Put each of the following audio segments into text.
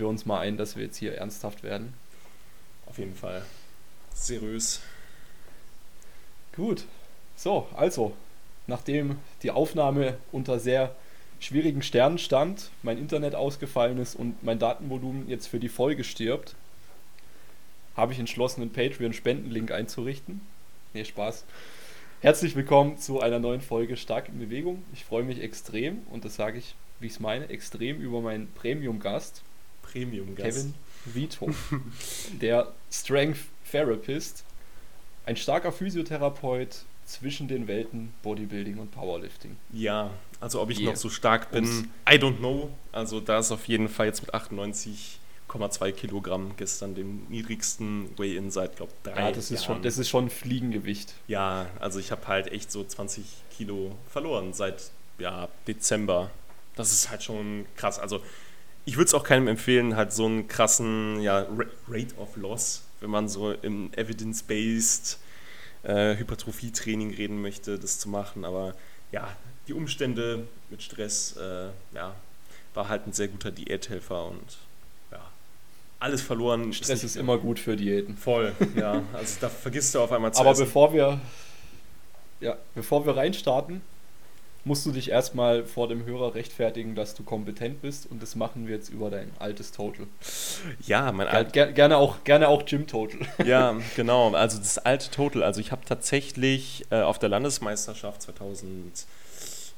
wir uns mal ein, dass wir jetzt hier ernsthaft werden. Auf jeden Fall. Seriös. Gut. So, also, nachdem die Aufnahme unter sehr schwierigen Sternen stand, mein Internet ausgefallen ist und mein Datenvolumen jetzt für die Folge stirbt, habe ich entschlossen, einen Patreon-Spendenlink einzurichten. Nee, Spaß. Herzlich willkommen zu einer neuen Folge Stark in Bewegung. Ich freue mich extrem, und das sage ich, wie ich es meine, extrem über meinen Premium-Gast, Premium-Gast. Kevin Vito, der Strength Therapist, ein starker Physiotherapeut zwischen den Welten Bodybuilding und Powerlifting. Ja, also ob ich Yeah. noch so stark bin, I don't know. Also da ist auf jeden Fall jetzt mit 98,2 Kilogramm gestern dem niedrigsten Weigh-In seit, glaube ich, drei Ja, das ist, schon, Jahren. das ist schon Fliegengewicht. Ja, also ich habe halt echt so 20 Kilo verloren seit ja, Dezember. Das ist halt schon krass. Also ich würde es auch keinem empfehlen, halt so einen krassen ja, Ra- Rate of Loss, wenn man so im Evidence-Based äh, Hypertrophie-Training reden möchte, das zu machen. Aber ja, die Umstände mit Stress, äh, ja, war halt ein sehr guter Diäthelfer und alles verloren. Stress nicht- ist immer gut für Diäten. voll, ja. Also da vergisst du auf einmal zu Aber essen. bevor wir, ja, bevor wir reinstarten, musst du dich erstmal vor dem Hörer rechtfertigen, dass du kompetent bist und das machen wir jetzt über dein altes Total. Ja, mein Ger alt ger gerne auch, gerne auch Gym Total. Ja, genau. Also das alte Total. Also ich habe tatsächlich äh, auf der Landesmeisterschaft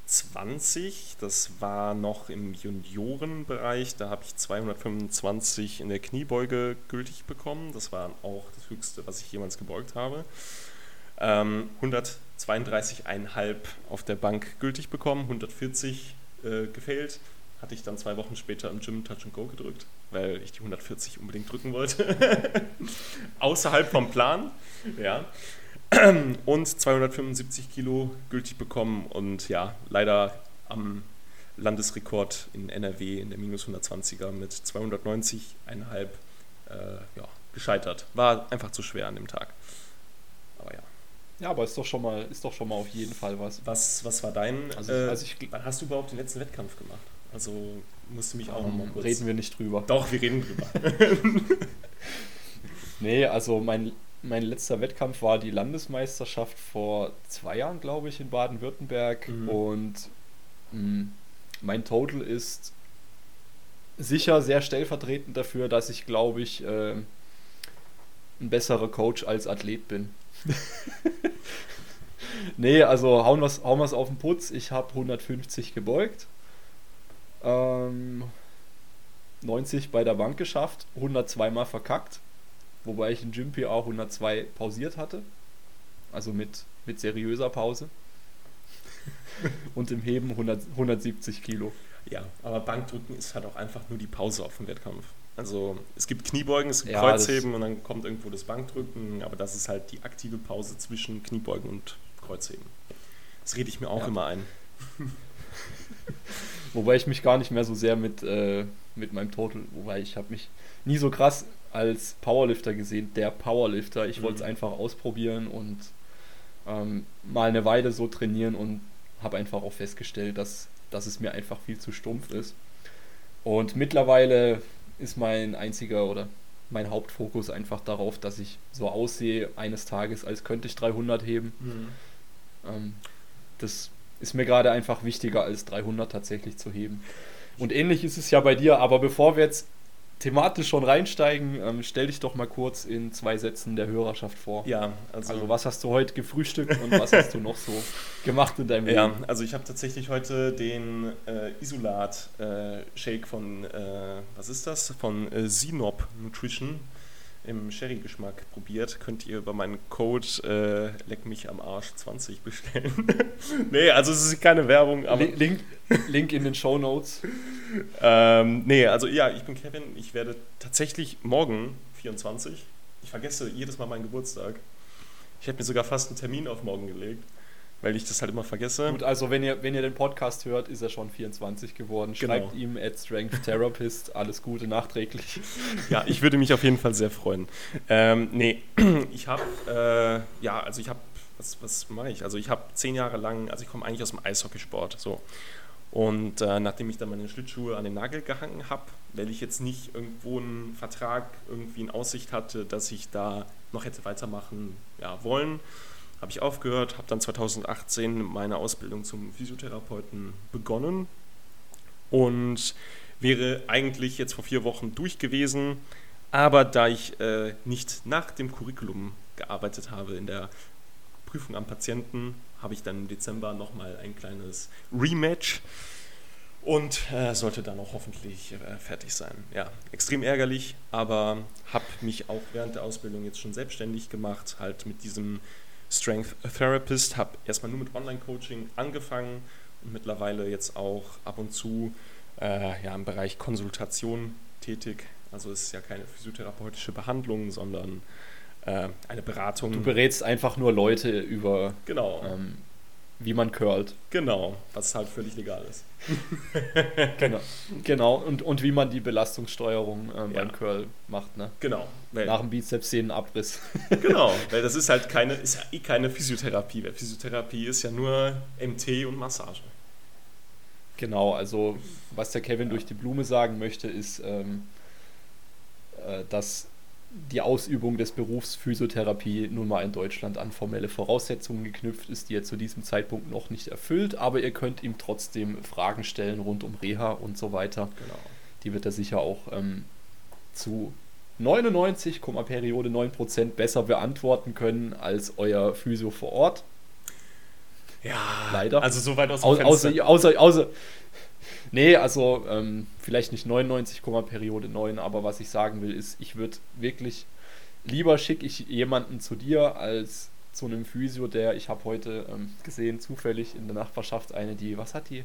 2020, das war noch im Juniorenbereich, da habe ich 225 in der Kniebeuge gültig bekommen. Das war auch das Höchste, was ich jemals gebeugt habe. Ähm, 132,5 auf der Bank gültig bekommen, 140 äh, gefailt. Hatte ich dann zwei Wochen später im Gym Touch and Go gedrückt, weil ich die 140 unbedingt drücken wollte. Außerhalb vom Plan. Ja. Und 275 Kilo gültig bekommen und ja, leider am Landesrekord in NRW in der minus 120er mit 290,5 äh, ja, gescheitert. War einfach zu schwer an dem Tag. Aber ja. Ja, aber ist doch schon mal, ist doch schon mal auf jeden Fall was. Was, was war dein. Also, äh, also ich, wann hast du überhaupt den letzten Wettkampf gemacht? Also musste mich auch ähm, noch mal kurz. reden wir nicht drüber. Doch, wir reden drüber. Nee, also mein, mein letzter Wettkampf war die Landesmeisterschaft vor zwei Jahren, glaube ich, in Baden-Württemberg. Mhm. Und mh, mein Total ist sicher sehr stellvertretend dafür, dass ich, glaube ich, äh, ein besserer Coach als Athlet bin. nee, also hauen wir es hauen wir's auf den Putz. Ich habe 150 gebeugt. Ähm, 90 bei der Bank geschafft, 102 mal verkackt. Wobei ich in Gym PR 102 pausiert hatte. Also mit, mit seriöser Pause. Und im Heben 100, 170 Kilo. Ja, aber Bankdrücken ist halt auch einfach nur die Pause auf dem Wettkampf. Also es gibt Kniebeugen, es gibt Ja, Kreuzheben und dann kommt irgendwo das Bankdrücken, aber das ist halt die aktive Pause zwischen Kniebeugen und Kreuzheben. Das rede ich mir auch Ja. immer ein. Wobei ich mich gar nicht mehr so sehr mit, äh, mit meinem Total, wobei ich habe mich nie so krass als Powerlifter gesehen, der Powerlifter. Ich wollte es Mhm. einfach ausprobieren und ähm, mal eine Weile so trainieren und habe einfach auch festgestellt, dass, dass es mir einfach viel zu stumpf ist. Und mittlerweile ist mein einziger oder mein Hauptfokus einfach darauf, dass ich so aussehe eines Tages, als könnte ich 300 heben. Ähm, das ist mir gerade einfach wichtiger, als 300 tatsächlich zu heben. Und ähnlich ist es ja bei dir, aber bevor wir jetzt thematisch schon reinsteigen, ähm, stell dich doch mal kurz in zwei Sätzen der Hörerschaft vor. Ja, also, Also was hast du heute gefrühstückt und was hast du noch so gemacht in deinem ja, Leben? also ich habe tatsächlich heute den äh, Isolat-Shake von, äh, was ist das? Von äh, Sinop Nutrition im Sherry-Geschmack probiert. Könnt ihr über meinen Code äh, Leck mich am Arsch 20 bestellen. nee, also es ist keine Werbung, aber... Li- Link, Link in den Show Notes. Ähm, nee, also ja, ich bin Kevin. Ich werde tatsächlich morgen 24. Ich vergesse jedes Mal meinen Geburtstag. Ich hätte mir sogar fast einen Termin auf morgen gelegt. Weil ich das halt immer vergesse. Gut, also wenn ihr, wenn ihr den Podcast hört, ist er schon 24 geworden. Genau. Schreibt ihm at Strength Therapist. Alles Gute nachträglich. Ja, ich würde mich auf jeden Fall sehr freuen. Ähm, nee, ich habe, äh, ja, also ich habe, was, was mache ich? Also ich habe zehn Jahre lang, also ich komme eigentlich aus dem Eishockeysport, so. Und äh, nachdem ich dann meine Schlittschuhe an den Nagel gehangen habe, weil ich jetzt nicht irgendwo einen Vertrag irgendwie in Aussicht hatte, dass ich da noch hätte weitermachen ja, wollen, habe ich aufgehört, habe dann 2018 meine Ausbildung zum Physiotherapeuten begonnen und wäre eigentlich jetzt vor vier Wochen durch gewesen, aber da ich äh, nicht nach dem Curriculum gearbeitet habe in der Prüfung am Patienten, habe ich dann im Dezember nochmal ein kleines Rematch und äh, sollte dann auch hoffentlich äh, fertig sein. Ja, extrem ärgerlich, aber habe mich auch während der Ausbildung jetzt schon selbstständig gemacht, halt mit diesem Strength Therapist, habe erstmal nur mit Online-Coaching angefangen und mittlerweile jetzt auch ab und zu äh, ja, im Bereich Konsultation tätig. Also es ist ja keine physiotherapeutische Behandlung, sondern äh, eine Beratung. Du berätst einfach nur Leute über, genau, ähm, wie man curlt. genau, was halt völlig legal ist. Genau. genau. Und, und wie man die Belastungssteuerung Ja. beim Curl macht, ne? Genau, weil, Nach dem Bizepssehnenabriss. genau, weil das ist halt keine, ist ja eh keine Physiotherapie, weil Physiotherapie ist ja nur MT und Massage. Genau, also was der Kevin durch die Blume sagen möchte, ist, ähm, äh, dass die Ausübung des Berufs Physiotherapie nun mal in Deutschland an formelle Voraussetzungen geknüpft ist, die er zu diesem Zeitpunkt noch nicht erfüllt, aber ihr könnt ihm trotzdem Fragen stellen rund um Reha und so weiter. Genau. Die wird er sicher auch ähm, zu 99, Periode 9% besser beantworten können als euer Physio vor Ort. Ja, Leider. Also so weit aus dem Au Fenster. außer, außer, außer. Nee, also ähm, vielleicht nicht 99, Periode 9, aber was ich sagen will, ist, ich würde wirklich lieber schicke ich jemanden zu dir als zu einem Physio, der, ich habe heute ähm, gesehen, zufällig in der Nachbarschaft eine, die, was hat die?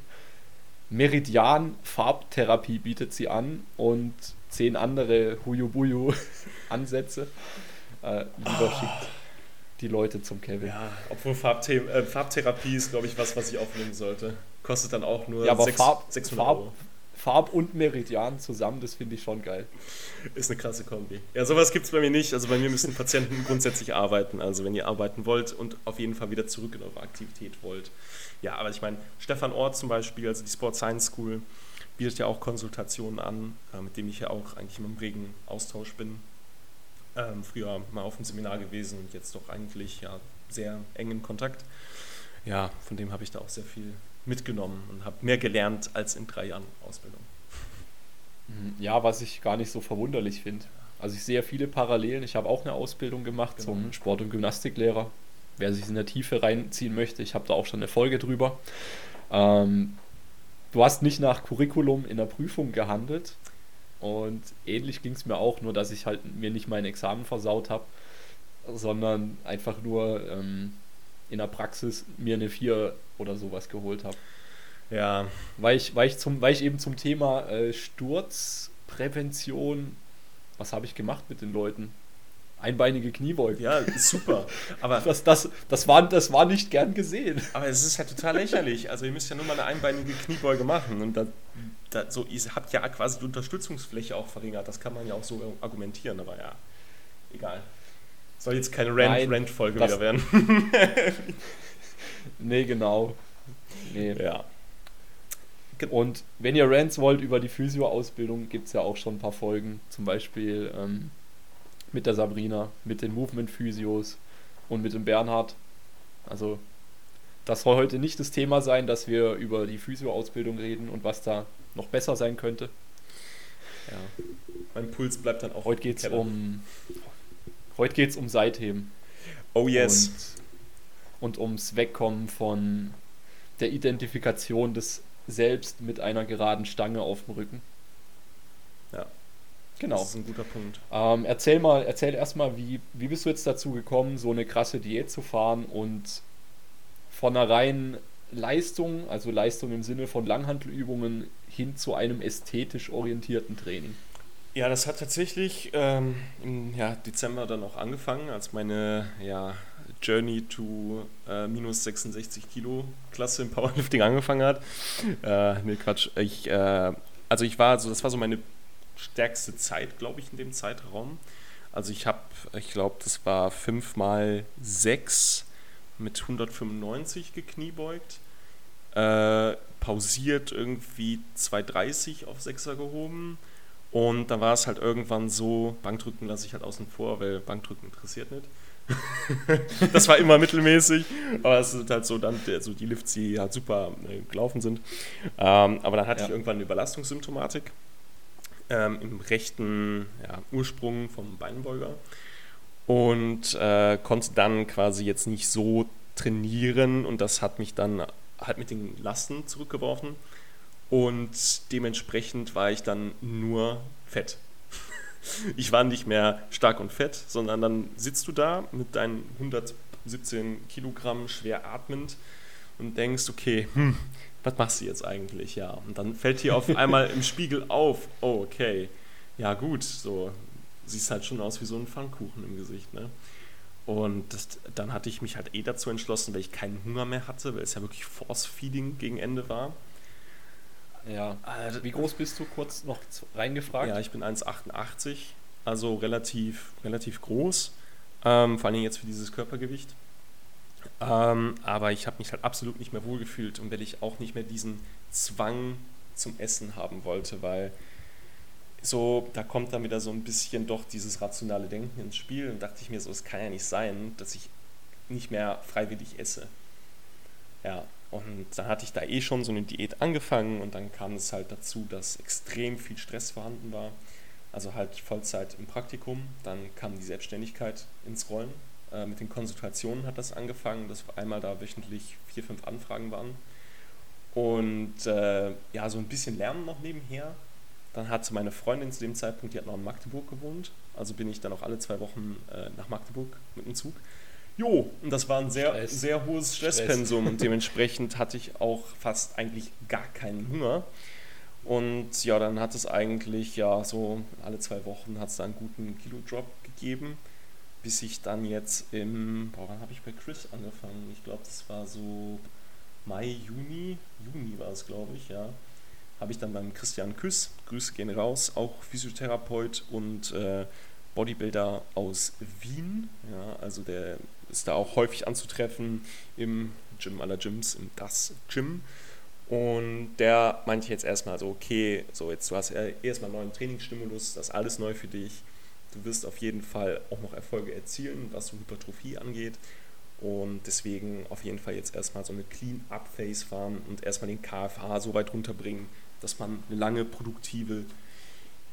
Meridian Farbtherapie bietet sie an und zehn andere Huyu-Buyu Ansätze. Äh, lieber schickt die Leute zum Kevin. Ja, obwohl Farbthe äh, Farbtherapie ist, glaube ich, was, was ich aufnehmen sollte. Kostet dann auch nur Ja, aber sechs- Farb, 600 Farb, Euro. Farb und Meridian zusammen, das finde ich schon geil. Ist eine krasse Kombi. Ja, sowas gibt es bei mir nicht. Also bei mir müssen Patienten grundsätzlich arbeiten. Also wenn ihr arbeiten wollt und auf jeden Fall wieder zurück in eure Aktivität wollt. Ja, aber ich meine, Stefan Ort zum Beispiel, also die Sport Science School, bietet ja auch Konsultationen an, äh, mit dem ich ja auch eigentlich immer im regen Austausch bin. Ähm, früher mal auf dem Seminar gewesen und jetzt doch eigentlich ja sehr eng in Kontakt. Ja, von dem habe ich da auch sehr viel mitgenommen und habe mehr gelernt als in drei Jahren Ausbildung. Mhm. Ja, was ich gar nicht so verwunderlich finde. Also ich sehe viele Parallelen. Ich habe auch eine Ausbildung gemacht Genau. zum Sport- und Gymnastiklehrer. Wer sich in der Tiefe reinziehen möchte, ich habe da auch schon eine Folge drüber. Ähm, du hast nicht nach Curriculum in der Prüfung gehandelt. Und ähnlich ging es mir auch, nur dass ich halt mir nicht mein Examen versaut habe, sondern einfach nur ähm, in der Praxis mir eine 4 oder sowas geholt habe. Ja, Weil ich, weil ich, zum, weil ich eben zum Thema äh, Sturzprävention, was habe ich gemacht mit den Leuten? Einbeinige Kniebeugen. ja, super. Aber Das, das, das, war, das war nicht gern gesehen. Aber es ist ja total lächerlich. Also ihr müsst ja nur mal eine einbeinige Kniebeuge machen und da, da, so, ihr habt ja quasi die Unterstützungsfläche auch verringert. Das kann man ja auch so argumentieren, aber ja, egal. Soll jetzt keine Rant-Folge wieder werden. Nee, genau. Nee. Ja. Und wenn ihr Rants wollt über die Physio-Ausbildung, gibt es ja auch schon ein paar Folgen. Zum Beispiel ähm, mit der Sabrina, mit den Movement-Physios und mit dem Bernhard. Also, das soll heute nicht das Thema sein, dass wir über die Physio-Ausbildung reden und was da noch besser sein könnte. ja. Mein Puls bleibt dann auch. Heute geht es um, heute geht's um Seitheben. Oh yes. Und, und ums Wegkommen von der Identifikation des Selbst mit einer geraden Stange auf dem Rücken. Ja. Genau. Das ist ein guter Punkt. Ähm, erzähl mal, erzähl erstmal, wie, wie bist du jetzt dazu gekommen, so eine krasse Diät zu fahren und von einer reinen Leistung, also Leistung im Sinne von Langhantelübungen, hin zu einem ästhetisch orientierten Training? Ja, das hat tatsächlich ähm, im ja, Dezember dann auch angefangen, als meine ja, Journey to äh, minus 66 Kilo Klasse im Powerlifting angefangen hat. Äh, nee, Quatsch. Ich, äh, also ich war so, das war so meine stärkste Zeit, glaube ich, in dem Zeitraum. Also ich habe, ich glaube, das war 5 mal 6 mit 195 gekniebeugt. Äh, pausiert irgendwie 230 auf 6er gehoben. Und dann war es halt irgendwann so, Bankdrücken lasse ich halt außen vor, weil Bankdrücken interessiert nicht. das war immer mittelmäßig, aber es ist halt so dann so die Lifts, die halt super äh, gelaufen sind. Ähm, aber dann hatte ja. ich irgendwann eine Überlastungssymptomatik ähm, im rechten ja, Ursprung vom Beinbeuger und äh, konnte dann quasi jetzt nicht so trainieren und das hat mich dann halt mit den Lasten zurückgeworfen und dementsprechend war ich dann nur fett. Ich war nicht mehr stark und fett, sondern dann sitzt du da mit deinen 117 Kilogramm schwer atmend und denkst, okay, hm, was machst du jetzt eigentlich? Ja, und dann fällt dir auf einmal im Spiegel auf, oh, okay, ja gut, so siehst halt schon aus wie so ein Pfannkuchen im Gesicht, ne? Und das, dann hatte ich mich halt eh dazu entschlossen, weil ich keinen Hunger mehr hatte, weil es ja wirklich Force-Feeding gegen Ende war. Ja. Also, Wie groß bist du kurz noch reingefragt? Ja, ich bin 1,88, also relativ, relativ groß, ähm, vor allem jetzt für dieses Körpergewicht. Ähm, aber ich habe mich halt absolut nicht mehr wohlgefühlt und weil ich auch nicht mehr diesen Zwang zum Essen haben wollte, weil so, da kommt dann wieder so ein bisschen doch dieses rationale Denken ins Spiel und dachte ich mir so, es kann ja nicht sein, dass ich nicht mehr freiwillig esse. Ja, und dann hatte ich da eh schon so eine Diät angefangen und dann kam es halt dazu, dass extrem viel Stress vorhanden war. Also halt Vollzeit im Praktikum. Dann kam die Selbstständigkeit ins Rollen. Äh, mit den Konsultationen hat das angefangen, dass einmal da wöchentlich vier, fünf Anfragen waren. Und äh, ja, so ein bisschen Lernen noch nebenher. Dann hatte meine Freundin zu dem Zeitpunkt, die hat noch in Magdeburg gewohnt. Also bin ich dann auch alle zwei Wochen äh, nach Magdeburg mit dem Zug. Jo, und das war ein sehr, Stress. sehr hohes Stresspensum Stress. und dementsprechend hatte ich auch fast eigentlich gar keinen Hunger. Und ja, dann hat es eigentlich ja so alle zwei Wochen hat es da einen guten Kilo-Drop gegeben, bis ich dann jetzt im, boah, wann habe ich bei Chris angefangen? Ich glaube, das war so Mai, Juni, Juni war es, glaube ich, ja. Habe ich dann beim Christian Küss, Grüße gehen raus, auch Physiotherapeut und äh, Bodybuilder aus Wien. Ja, also der ist da auch häufig anzutreffen im Gym aller Gyms, im Das Gym. Und der meinte jetzt erstmal so, okay, so jetzt du hast erstmal neuen Trainingsstimulus, das ist alles neu für dich. Du wirst auf jeden Fall auch noch Erfolge erzielen, was so Hypertrophie angeht. Und deswegen auf jeden Fall jetzt erstmal so eine Clean-Up-Phase fahren und erstmal den KFH so weit runterbringen, dass man eine lange produktive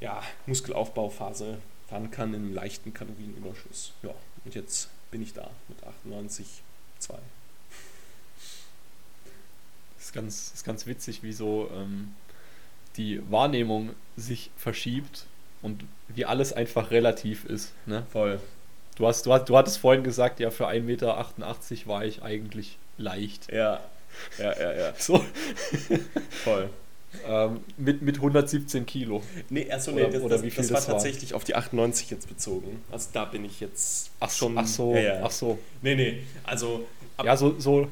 ja, Muskelaufbauphase fahren kann in einem leichten Kalorienüberschuss. Ja, und jetzt bin ich da mit 98,2. Das ist ganz, ist ganz witzig, wie so ähm, die Wahrnehmung sich verschiebt und wie alles einfach relativ ist. Ne? Voll. Du, hast, du, du hattest vorhin gesagt, ja, für 1,88 Meter war ich eigentlich leicht. Ja, ja, ja, ja. So. Voll. Ähm, mit, mit 117 Kilo. Nee, achso, nee, das, oder das, das war tatsächlich war? auf die 98 jetzt bezogen. Also da bin ich jetzt ach, schon. Ach so, ja, ja. ach so. Nee, nee, also. Ja, so, so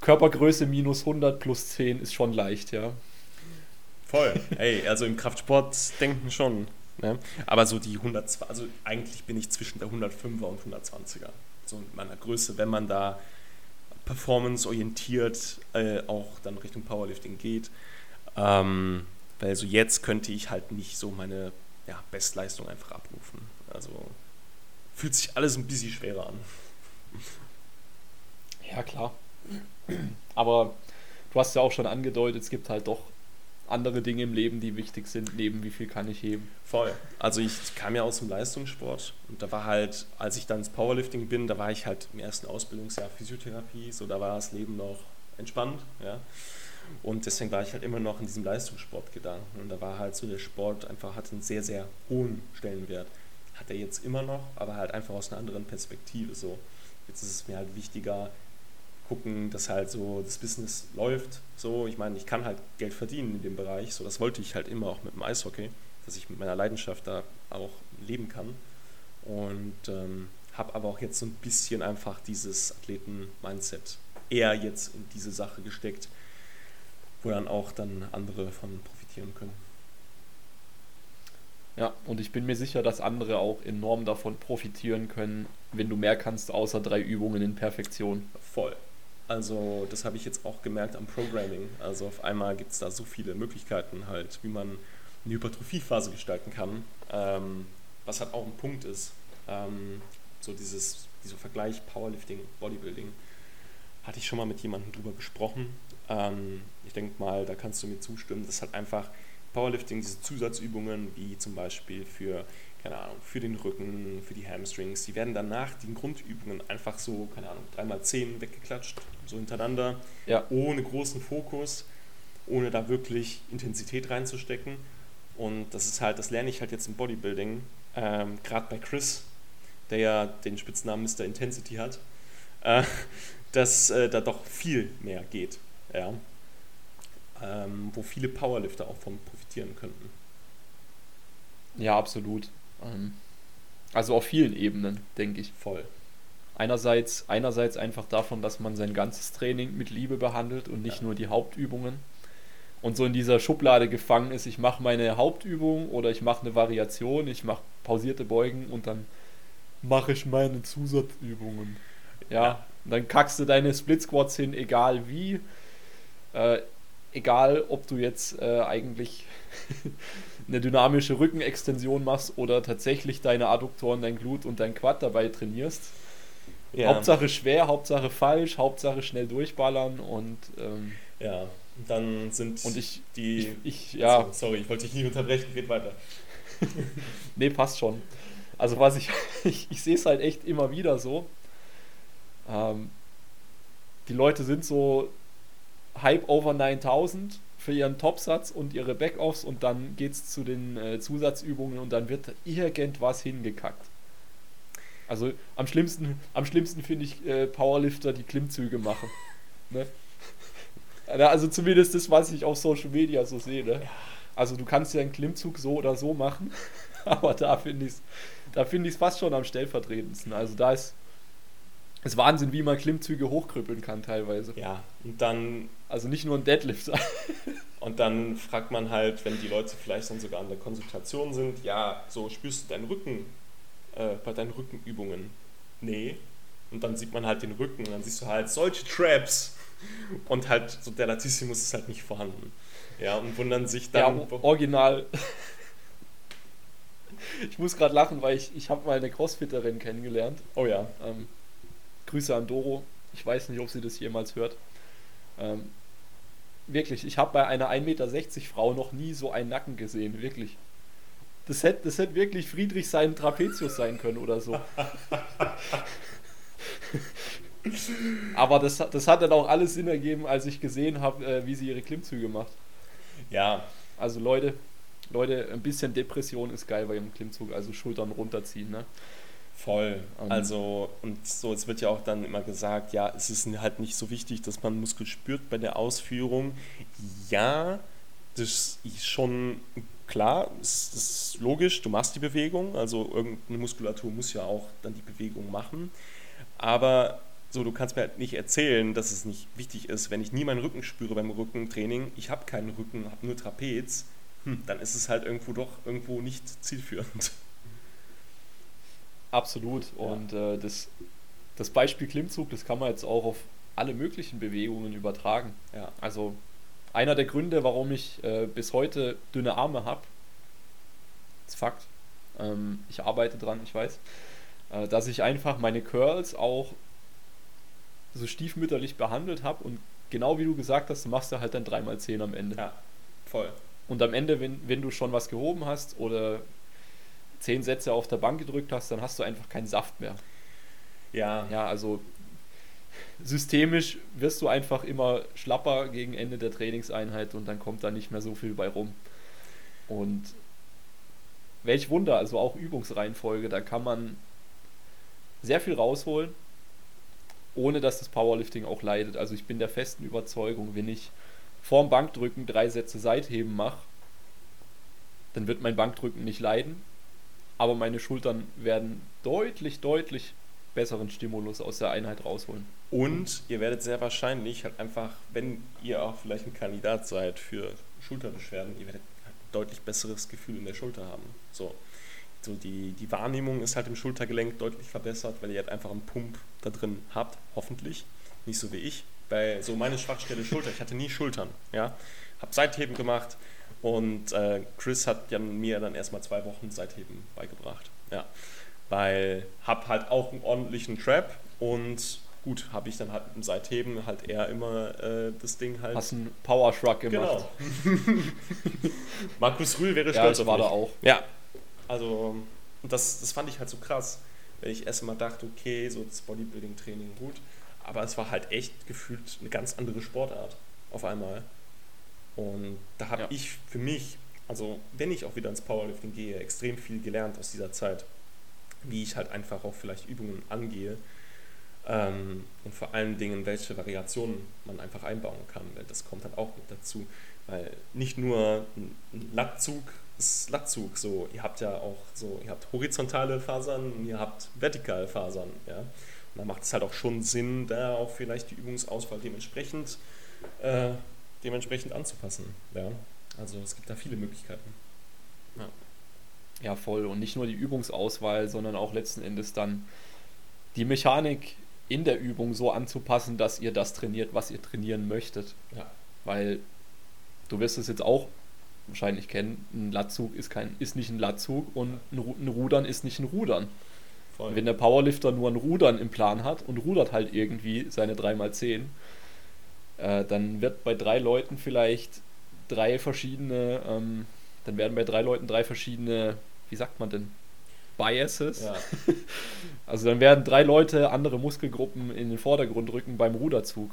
Körpergröße minus 100 plus 10 ist schon leicht, ja. Voll. Ey, also im Kraftsport denken schon. Ne? Aber so die 100, also eigentlich bin ich zwischen der 105er und 120er. So in meiner Größe, wenn man da performance-orientiert äh, auch dann Richtung Powerlifting geht. Ähm, weil so jetzt könnte ich halt nicht so meine ja, Bestleistung einfach abrufen. Also fühlt sich alles ein bisschen schwerer an. Ja, klar. Aber du hast ja auch schon angedeutet, es gibt halt doch andere Dinge im Leben, die wichtig sind, neben wie viel kann ich heben. Voll. Also ich kam ja aus dem Leistungssport und da war halt, als ich dann ins Powerlifting bin, da war ich halt im ersten Ausbildungsjahr Physiotherapie, so da war das Leben noch entspannt, ja. Und deswegen war ich halt immer noch in diesem Leistungssportgedanken. Und da war halt so, der Sport einfach hat einen sehr, sehr hohen Stellenwert. Hat er jetzt immer noch, aber halt einfach aus einer anderen Perspektive so. Jetzt ist es mir halt wichtiger, gucken, dass halt so das Business läuft. So, ich meine, ich kann halt Geld verdienen in dem Bereich. So, das wollte ich halt immer auch mit dem Eishockey, dass ich mit meiner Leidenschaft da auch leben kann. Und ähm, habe aber auch jetzt so ein bisschen einfach dieses Athleten-Mindset eher jetzt in diese Sache gesteckt, wo dann auch dann andere von profitieren können. Ja, und ich bin mir sicher, dass andere auch enorm davon profitieren können, wenn du mehr kannst, außer drei Übungen in Perfektion. Voll. Also das habe ich jetzt auch gemerkt am Programming. Also auf einmal gibt es da so viele Möglichkeiten halt, wie man eine Hypertrophiephase gestalten kann, ähm, was halt auch ein Punkt ist. Ähm, so dieses, dieser Vergleich Powerlifting, Bodybuilding, hatte ich schon mal mit jemandem drüber gesprochen. Ähm, ich denke mal, da kannst du mir zustimmen. Das hat einfach Powerlifting, diese Zusatzübungen, wie zum Beispiel für, keine Ahnung, für den Rücken, für die Hamstrings, die werden danach den Grundübungen einfach so, keine Ahnung, dreimal zehn weggeklatscht, so hintereinander, ja. ohne großen Fokus, ohne da wirklich Intensität reinzustecken. Und das ist halt, das lerne ich halt jetzt im Bodybuilding, ähm, gerade bei Chris, der ja den Spitznamen Mr. Intensity hat, äh, dass äh, da doch viel mehr geht. Ja ähm, wo viele Powerlifter auch von profitieren könnten. Ja, absolut. Ähm, also auf vielen Ebenen, denke ich. Voll. Einerseits, einerseits einfach davon, dass man sein ganzes Training mit Liebe behandelt und nicht ja. nur die Hauptübungen. Und so in dieser Schublade gefangen ist, ich mache meine Hauptübung oder ich mache eine Variation, ich mache pausierte Beugen und dann mache ich meine Zusatzübungen. Ja, ja. dann kackst du deine Split Squats hin, egal wie. Äh, egal ob du jetzt äh, eigentlich eine dynamische Rückenextension machst oder tatsächlich deine Adduktoren, dein Glut und dein Quad dabei trainierst. Ja. Hauptsache schwer, Hauptsache falsch, Hauptsache schnell durchballern und ähm, ja, dann sind und ich, die ich, ich ja also, sorry, ich wollte dich nie unterbrechen, red weiter. nee, passt schon. Also was ich ich, ich sehe es halt echt immer wieder so. Ähm, die Leute sind so Hype over 9000 für ihren Topsatz und ihre Backoffs und dann geht es zu den äh, Zusatzübungen und dann wird irgendwas hingekackt. Also am schlimmsten, am schlimmsten finde ich äh, Powerlifter, die Klimmzüge machen. Ne? Also zumindest das, was ich auf Social Media so sehe. Ne? Also du kannst ja einen Klimmzug so oder so machen, aber da finde ich es da find fast schon am stellvertretendsten. Also da ist es Wahnsinn, wie man Klimmzüge hochkrüppeln kann teilweise. Ja, und dann also nicht nur ein Deadlift. und dann fragt man halt, wenn die Leute vielleicht dann sogar an der Konsultation sind, ja, so spürst du deinen Rücken äh, bei deinen Rückenübungen? Nee. Und dann sieht man halt den Rücken und dann siehst du halt solche Traps. Und halt so der Latissimus ist halt nicht vorhanden. Ja, und wundern sich dann. Ja, original. ich muss gerade lachen, weil ich, ich habe mal eine Crossfitterin kennengelernt. Oh ja. Ähm, Grüße an Doro. Ich weiß nicht, ob sie das jemals hört. Ähm, wirklich, ich habe bei einer 1,60 Meter Frau noch nie so einen Nacken gesehen, wirklich. Das hätte, das hätte wirklich Friedrich sein Trapezius sein können oder so. Aber das, das hat dann auch alles Sinn ergeben, als ich gesehen habe, äh, wie sie ihre Klimmzüge macht. Ja. Also Leute, Leute, ein bisschen Depression ist geil bei ihrem Klimmzug, also Schultern runterziehen, ne? Voll. Um, also, und so, es wird ja auch dann immer gesagt, ja, es ist halt nicht so wichtig, dass man Muskel spürt bei der Ausführung. Ja, das ist schon klar, das ist logisch, du machst die Bewegung, also irgendeine Muskulatur muss ja auch dann die Bewegung machen. Aber so, du kannst mir halt nicht erzählen, dass es nicht wichtig ist, wenn ich nie meinen Rücken spüre beim Rückentraining, ich habe keinen Rücken, habe nur Trapez, hm, dann ist es halt irgendwo doch irgendwo nicht zielführend. Absolut. Und äh, das, das Beispiel Klimmzug, das kann man jetzt auch auf alle möglichen Bewegungen übertragen. Ja. Also einer der Gründe, warum ich äh, bis heute dünne Arme habe, ist Fakt. Ähm, ich arbeite dran, ich weiß, äh, dass ich einfach meine Curls auch so stiefmütterlich behandelt habe und genau wie du gesagt hast, machst du halt dann 3x10 am Ende. Ja, voll. Und am Ende, wenn, wenn du schon was gehoben hast oder zehn Sätze auf der Bank gedrückt hast, dann hast du einfach keinen Saft mehr. Ja. Ja, also systemisch wirst du einfach immer schlapper gegen Ende der Trainingseinheit und dann kommt da nicht mehr so viel bei rum. Und welch Wunder, also auch Übungsreihenfolge, da kann man sehr viel rausholen, ohne dass das Powerlifting auch leidet. Also ich bin der festen Überzeugung, wenn ich vorm Bankdrücken drei Sätze Seitheben mache, dann wird mein Bankdrücken nicht leiden aber meine Schultern werden deutlich, deutlich besseren Stimulus aus der Einheit rausholen. Und ihr werdet sehr wahrscheinlich halt einfach, wenn ihr auch vielleicht ein Kandidat seid für Schulterbeschwerden, ihr werdet halt ein deutlich besseres Gefühl in der Schulter haben. So, so die, die Wahrnehmung ist halt im Schultergelenk deutlich verbessert, weil ihr halt einfach einen Pump da drin habt, hoffentlich. Nicht so wie ich. Bei so meine Schwachstelle Schulter, ich hatte nie Schultern, ja. Hab Seitheben gemacht und äh, Chris hat ja mir dann erstmal zwei Wochen Seitheben beigebracht, ja. Weil hab halt auch einen ordentlichen Trap und gut, habe ich dann halt dem Seitheben halt eher immer äh, das Ding halt. Hast einen Power Shrug gemacht. Genau. Markus Rühl wäre Ja, stolz das auf war da auch. Ja, also das, das fand ich halt so krass, wenn ich erst mal dachte, okay, so das Bodybuilding-Training gut, aber es war halt echt gefühlt eine ganz andere Sportart auf einmal. Und da habe Ja. ich für mich, also wenn ich auch wieder ins Powerlifting gehe, extrem viel gelernt aus dieser Zeit, wie ich halt einfach auch vielleicht Übungen angehe ähm, und vor allen Dingen, welche Variationen man einfach einbauen kann, weil das kommt halt auch mit dazu. Weil nicht nur ein Lattzug ist Lattzug, so, ihr habt ja auch so, ihr habt horizontale Fasern und ihr habt vertikale Fasern, ja. Und da macht es halt auch schon Sinn, da auch vielleicht die Übungsauswahl dementsprechend, äh, dementsprechend anzupassen, ja. Also es gibt da viele Möglichkeiten. Ja, voll. Und nicht nur die Übungsauswahl, sondern auch letzten Endes dann die Mechanik in der Übung so anzupassen, dass ihr das trainiert, was ihr trainieren möchtet. Ja. Weil du wirst es jetzt auch wahrscheinlich kennen, ein Latzug ist, kein, ist nicht ein Latzug und ein Rudern ist nicht ein Rudern. Voll. Wenn der Powerlifter nur ein Rudern im Plan hat und rudert halt irgendwie seine 3x10, äh, dann wird bei drei Leuten vielleicht drei verschiedene, ähm, dann werden bei drei Leuten drei verschiedene, wie sagt man denn, Biases. ja. Also dann werden drei Leute andere Muskelgruppen in den Vordergrund rücken beim Ruderzug.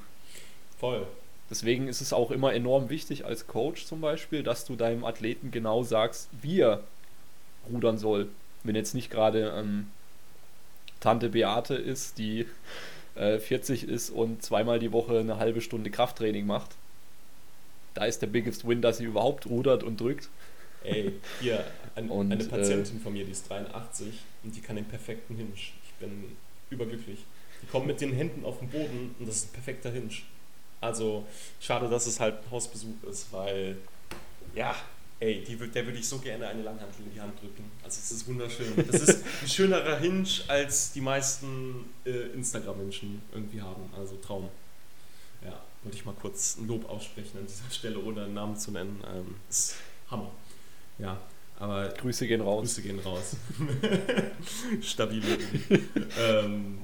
Voll. Deswegen ist es auch immer enorm wichtig als Coach zum Beispiel, dass du deinem Athleten genau sagst, wie er rudern soll. Wenn jetzt nicht gerade ähm, Tante Beate ist, die äh, 40 ist und zweimal die Woche eine halbe Stunde Krafttraining macht. Da ist der biggest win, dass sie überhaupt rudert und drückt. Ey, hier, ein, Und, eine äh, Patientin von mir, die ist 83 und die kann den perfekten Hinge. Ich bin überglücklich. Die kommt mit den Händen auf den Boden und das ist ein perfekter Hinge. Also, schade, dass es halt ein Hausbesuch ist, weil, ja, ey, die, der würde ich so gerne eine Langhantel in die Hand drücken. Also, es ist wunderschön. Das ist ein schönerer Hinge, als die meisten äh, Instagram-Menschen irgendwie haben. Also, Traum. Ja, wollte ich mal kurz ein Lob aussprechen an dieser Stelle, ohne einen Namen zu nennen. Ähm, ist Hammer. Ja, aber Grüße gehen raus. Grüße gehen raus. Stabile. ähm,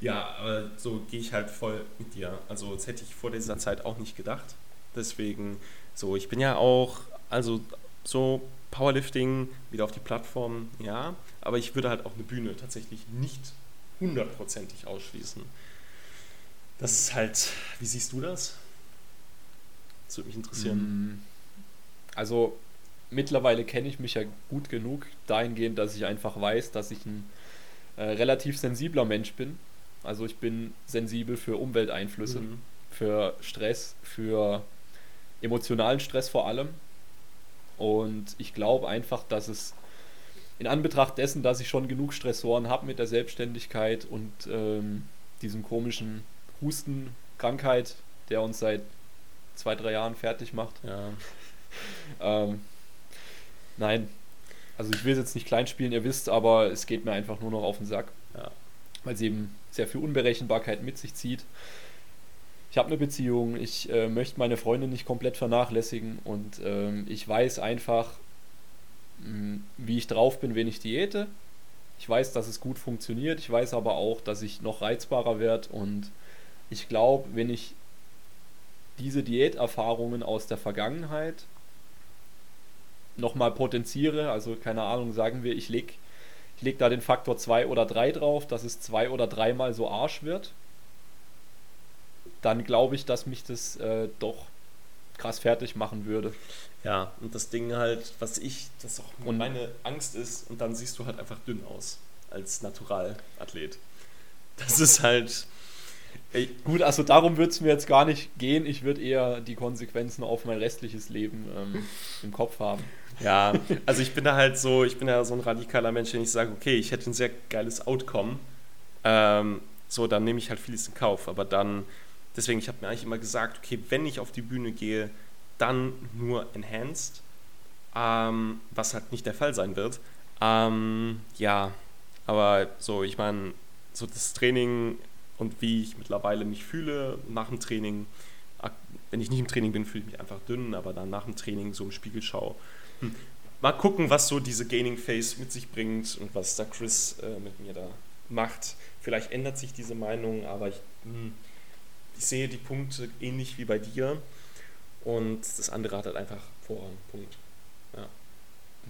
ja, aber so gehe ich halt voll mit dir. Also das hätte ich vor dieser Zeit auch nicht gedacht. Deswegen, so, ich bin ja auch, also so Powerlifting wieder auf die Plattform, ja, aber ich würde halt auch eine Bühne tatsächlich nicht hundertprozentig ausschließen. Das ist halt, wie siehst du das? Das würde mich interessieren. Mm, Also mittlerweile kenne ich mich ja gut genug dahingehend, dass ich einfach weiß, dass ich ein äh, relativ sensibler Mensch bin. Also ich bin sensibel für Umwelteinflüsse, Mhm. für Stress, für emotionalen Stress vor allem. Und ich glaube einfach, dass es in Anbetracht dessen, dass ich schon genug Stressoren habe mit der Selbstständigkeit und ähm, diesem komischen Hustenkrankheit, der uns seit zwei, drei Jahren fertig macht, Ja. ähm, nein. Also ich will es jetzt nicht klein spielen, ihr wisst, aber es geht mir einfach nur noch auf den Sack. Ja. Weil es eben sehr viel Unberechenbarkeit mit sich zieht. Ich habe eine Beziehung, ich äh, möchte meine Freundin nicht komplett vernachlässigen und ähm, ich weiß einfach, mh, wie ich drauf bin, wenn ich diäte. Ich weiß, dass es gut funktioniert, ich weiß aber auch, dass ich noch reizbarer werde und ich glaube, wenn ich diese Diäterfahrungen aus der Vergangenheit nochmal potenziere, also keine Ahnung, sagen wir, ich leg, ich leg da den Faktor 2 oder 3 drauf, dass es zwei oder dreimal so Arsch wird, dann glaube ich, dass mich das äh, doch krass fertig machen würde. Ja, und das Ding halt, was ich, das auch Und- meine Angst ist, und dann siehst du halt einfach dünn aus als Naturalathlet. Das ist halt. Ey, Gut, also darum würde es mir jetzt gar nicht gehen. Ich würde eher die Konsequenzen auf mein restliches Leben ähm, im Kopf haben. ja, also ich bin da halt so, ich bin da so ein radikaler Mensch, den ich sage, okay, ich hätte ein sehr geiles Outcome Ähm, so, dann nehme ich halt vieles in Kauf. Aber dann, deswegen, ich habe mir eigentlich immer gesagt, okay, wenn ich auf die Bühne gehe, dann nur enhanced, ähm, was halt nicht der Fall sein wird. Ähm, ja, aber so, ich meine, so das Training und wie ich mittlerweile mich fühle nach dem Training, wenn ich nicht im Training bin, fühle ich mich einfach dünn, aber dann nach dem Training so im Spiegel schaue. Hm. Mal gucken, was so diese Gaining Phase mit sich bringt und was da Chris äh, mit mir da macht. Vielleicht ändert sich diese Meinung, aber ich, hm, ich sehe die Punkte ähnlich wie bei dir und das andere hat halt einfach Vorrang. Punkt. Ja.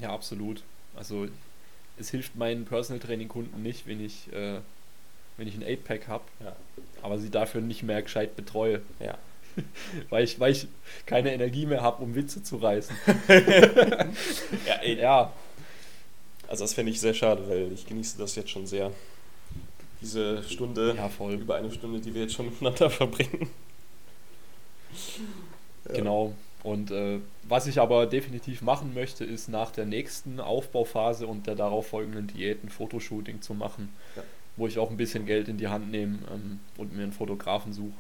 ja, absolut. Also es hilft meinen Personal Training Kunden nicht, wenn ich, äh, wenn ich ein 8-Pack habe, ja. aber sie dafür nicht mehr gescheit betreue. Ja. weil, ich, weil ich keine Energie mehr habe, um Witze zu reißen. ja, ey. ja. Also das fände ich sehr schade, weil ich genieße das jetzt schon sehr. Diese Stunde, ja, über eine Stunde, die wir jetzt schon miteinander verbringen. Ja. Genau. Und äh, was ich aber definitiv machen möchte, ist nach der nächsten Aufbauphase und der darauf folgenden Diät ein Fotoshooting zu machen, ja. wo ich auch ein bisschen Geld in die Hand nehme ähm, und mir einen Fotografen suche.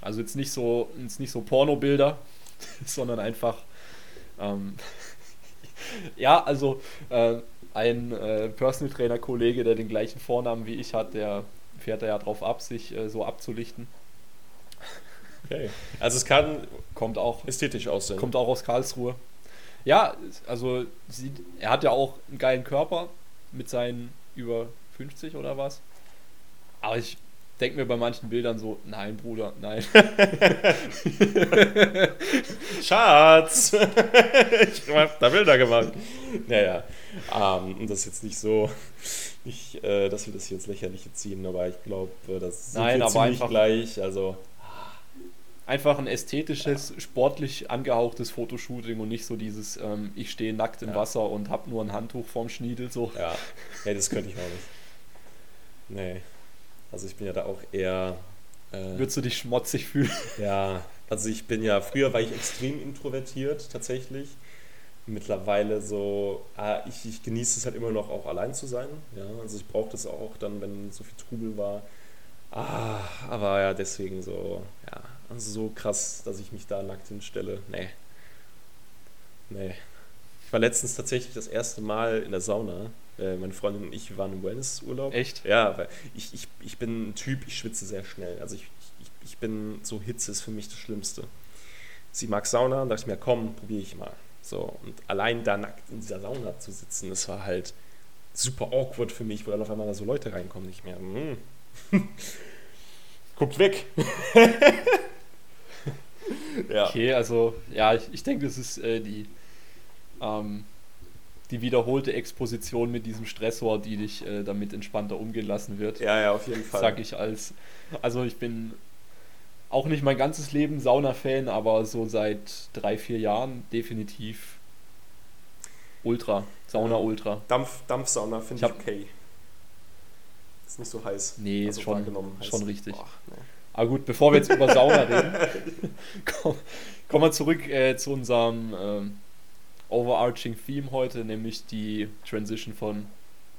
Also jetzt nicht so, jetzt nicht so Pornobilder, sondern einfach ähm, ja, also äh, ein äh, Personal Trainer Kollege, der den gleichen Vornamen wie ich hat, der fährt da ja drauf ab, sich äh, so abzulichten. Okay. Also es kann kommt auch ästhetisch aussehen. Kommt auch aus Karlsruhe. Ja, also sieht, er hat ja auch einen geilen Körper mit seinen über 50 oder was. Aber ich denke mir bei manchen Bildern so, nein, Bruder, nein. Schatz! ich hab da Bilder gemacht. Naja, ähm, das ist jetzt nicht so, nicht, äh, dass wir das hier ins Lächerliche ziehen, aber ich glaube, äh, das sind nein, ziemlich einfach, gleich. Also einfach ein ästhetisches, ja. sportlich angehauchtes Fotoshooting und nicht so dieses, ähm, ich stehe nackt im ja. Wasser und habe nur ein Handtuch vorm Schniedel. So. Ja. ja, das könnte ich auch nicht. Nee. Also ich bin ja da auch eher. Äh, Würdest du dich schmutzig fühlen? Ja, also ich bin ja, früher war ich extrem introvertiert tatsächlich. Mittlerweile so, ah, ich, ich genieße es halt immer noch auch allein zu sein. Ja, also ich brauche das auch dann, wenn so viel Trubel war. Ah, aber ja, deswegen so, ja, also so krass, dass ich mich da nackt hinstelle. Nee. Nee. Ich war letztens tatsächlich das erste Mal in der Sauna. Äh, meine Freundin und ich waren im Wellnessurlaub. Echt? Ja, weil ich, ich, ich bin ein Typ, ich schwitze sehr schnell. Also ich, ich, ich bin, so Hitze ist für mich das Schlimmste. Sie mag Sauna und dachte ich mir, komm, probiere ich mal. So, und allein da nackt in dieser Sauna zu sitzen, das war halt super awkward für mich, wo dann auf einmal da so Leute reinkommen. Ich mir, mm. guckt weg. ja. Okay, also ja, ich, ich denke, das ist äh, die, ähm, die wiederholte Exposition mit diesem Stressor, die dich äh, damit entspannter umgehen lassen wird. Ja, ja, auf jeden Fall. Sag ich als. Also ich bin auch nicht mein ganzes Leben Sauna-Fan, aber so seit drei, vier Jahren definitiv Ultra. Sauna Ultra. Dampf, Dampfsauna finde ich, ich okay. Ist nicht so heiß. Nee, also ist schon, schon richtig. Boah, nee. Aber gut, bevor wir jetzt über Sauna reden, kommen komm wir zurück äh, zu unserem äh, overarching Theme heute, nämlich die Transition von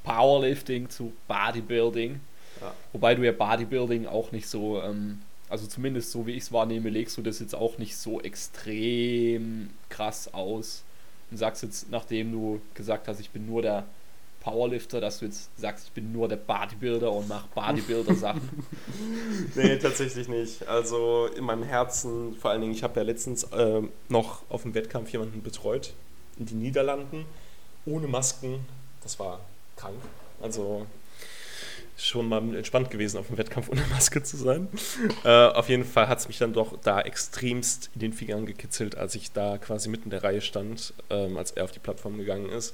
Powerlifting zu Bodybuilding. Ja. Wobei du ja Bodybuilding auch nicht so, ähm, also zumindest so wie ich es wahrnehme, legst du das jetzt auch nicht so extrem krass aus und sagst jetzt, nachdem du gesagt hast, ich bin nur der Powerlifter, dass du jetzt sagst, ich bin nur der Bodybuilder und mache Bodybuilder-Sachen? nee, tatsächlich nicht. Also in meinem Herzen, vor allen Dingen, ich habe ja letztens äh, noch auf dem Wettkampf jemanden betreut in den Niederlanden, ohne Masken. Das war krank. Also schon mal entspannt gewesen, auf dem Wettkampf ohne Maske zu sein. Äh, auf jeden Fall hat es mich dann doch da extremst in den Fingern gekitzelt, als ich da quasi mitten in der Reihe stand, ähm, als er auf die Plattform gegangen ist